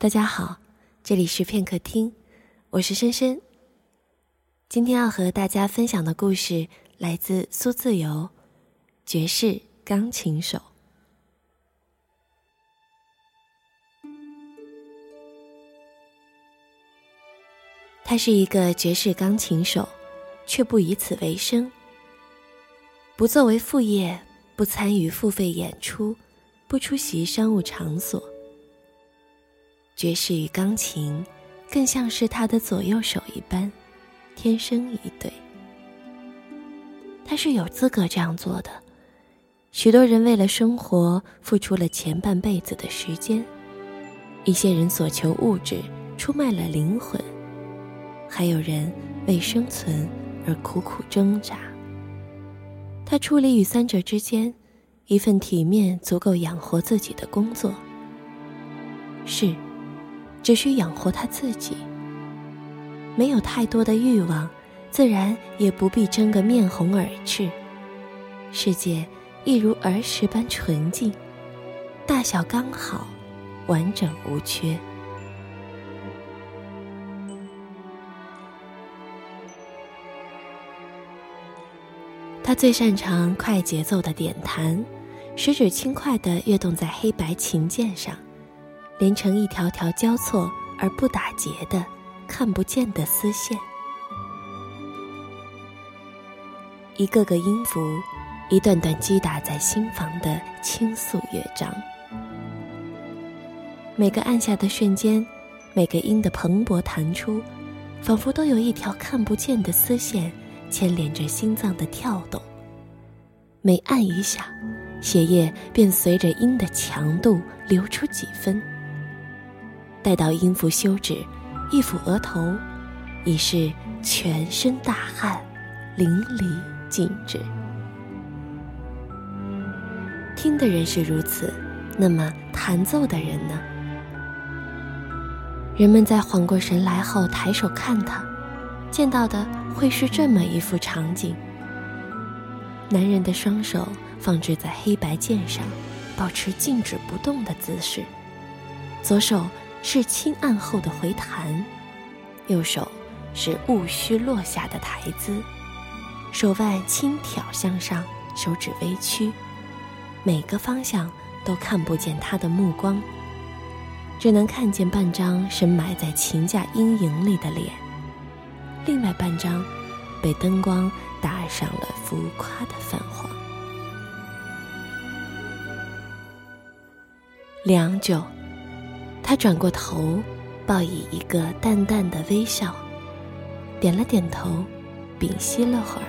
大家好，这里是片刻听，我是深深。今天要和大家分享的故事来自苏自由，爵士钢琴手。他是一个爵士钢琴手，却不以此为生，不作为副业，不参与付费演出，不出席商务场所。爵士与钢琴，更像是他的左右手一般，天生一对。他是有资格这样做的。许多人为了生活付出了前半辈子的时间，一些人所求物质，出卖了灵魂，还有人为生存而苦苦挣扎。他处理于三者之间，一份体面、足够养活自己的工作。是。只需养活他自己，没有太多的欲望，自然也不必争个面红耳赤。世界一如儿时般纯净，大小刚好，完整无缺。他最擅长快节奏的点弹，食指轻快地跃动在黑白琴键上。连成一条条交错而不打结的、看不见的丝线，一个个音符，一段段击打在心房的倾诉乐章。每个按下的瞬间，每个音的蓬勃弹出，仿佛都有一条看不见的丝线牵连着心脏的跳动。每按一下，血液便随着音的强度流出几分。待到音符休止，一抚额头，已是全身大汗，淋漓尽致。听的人是如此，那么弹奏的人呢？人们在缓过神来后抬手看他，见到的会是这么一幅场景：男人的双手放置在黑白键上，保持静止不动的姿势，左手。是轻按后的回弹，右手是务虚落下的抬姿，手腕轻挑向上，手指微曲，每个方向都看不见他的目光，只能看见半张深埋在琴架阴影里的脸，另外半张被灯光打上了浮夸的泛黄。良久。他转过头，报以一个淡淡的微笑，点了点头，屏息了会儿，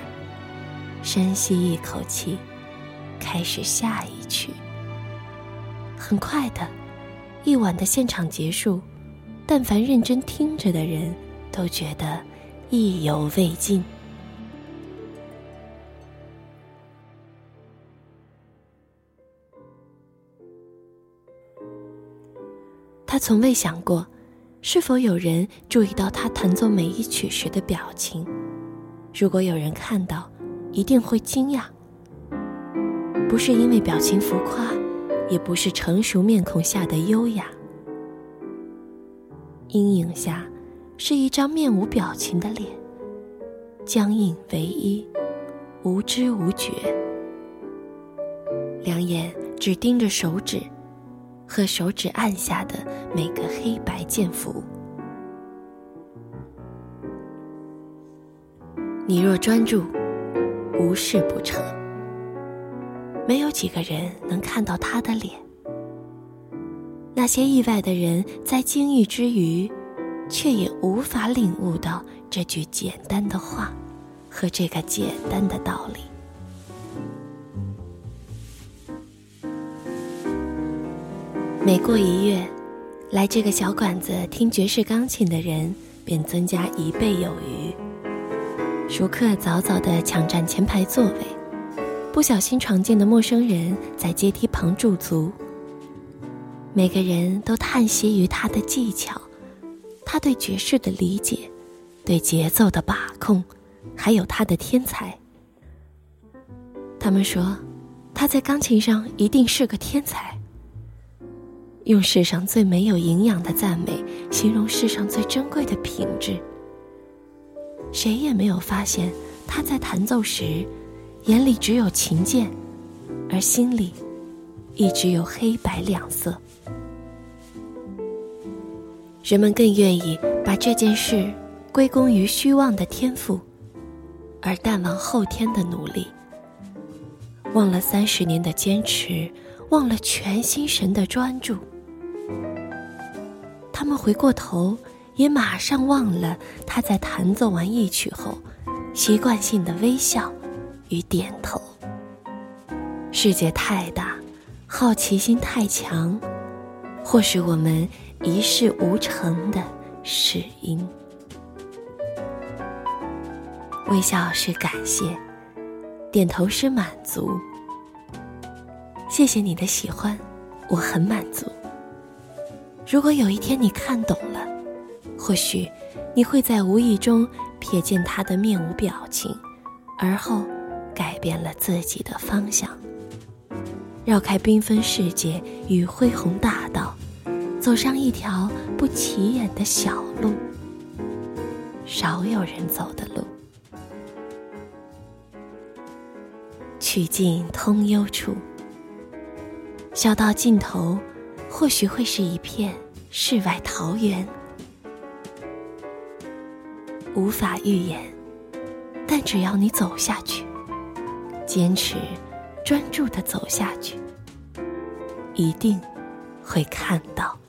深吸一口气，开始下一曲。很快的，一晚的现场结束，但凡认真听着的人都觉得意犹未尽。从未想过，是否有人注意到他弹奏每一曲时的表情。如果有人看到，一定会惊讶。不是因为表情浮夸，也不是成熟面孔下的优雅。阴影下，是一张面无表情的脸，僵硬唯一，无知无觉，两眼只盯着手指。和手指按下的每个黑白键符，你若专注，无事不成。没有几个人能看到他的脸。那些意外的人在惊异之余，却也无法领悟到这句简单的话和这个简单的道理。每过一月，来这个小馆子听爵士钢琴的人便增加一倍有余。熟客早早地抢占前排座位，不小心闯进的陌生人在阶梯旁驻足。每个人都叹息于他的技巧，他对爵士的理解，对节奏的把控，还有他的天才。他们说，他在钢琴上一定是个天才。用世上最没有营养的赞美形容世上最珍贵的品质。谁也没有发现他在弹奏时，眼里只有琴键，而心里一直有黑白两色。人们更愿意把这件事归功于虚妄的天赋，而淡忘后天的努力，忘了三十年的坚持，忘了全心神的专注。他们回过头，也马上忘了他在弹奏完一曲后，习惯性的微笑与点头。世界太大，好奇心太强，或是我们。一事无成的是因，微笑是感谢，点头是满足。谢谢你的喜欢，我很满足。如果有一天你看懂了，或许你会在无意中瞥见他的面无表情，而后改变了自己的方向，绕开缤纷世界与恢宏大道。走上一条不起眼的小路，少有人走的路，曲径通幽处，小道尽头，或许会是一片世外桃源，无法预言，但只要你走下去，坚持、专注的走下去，一定会看到。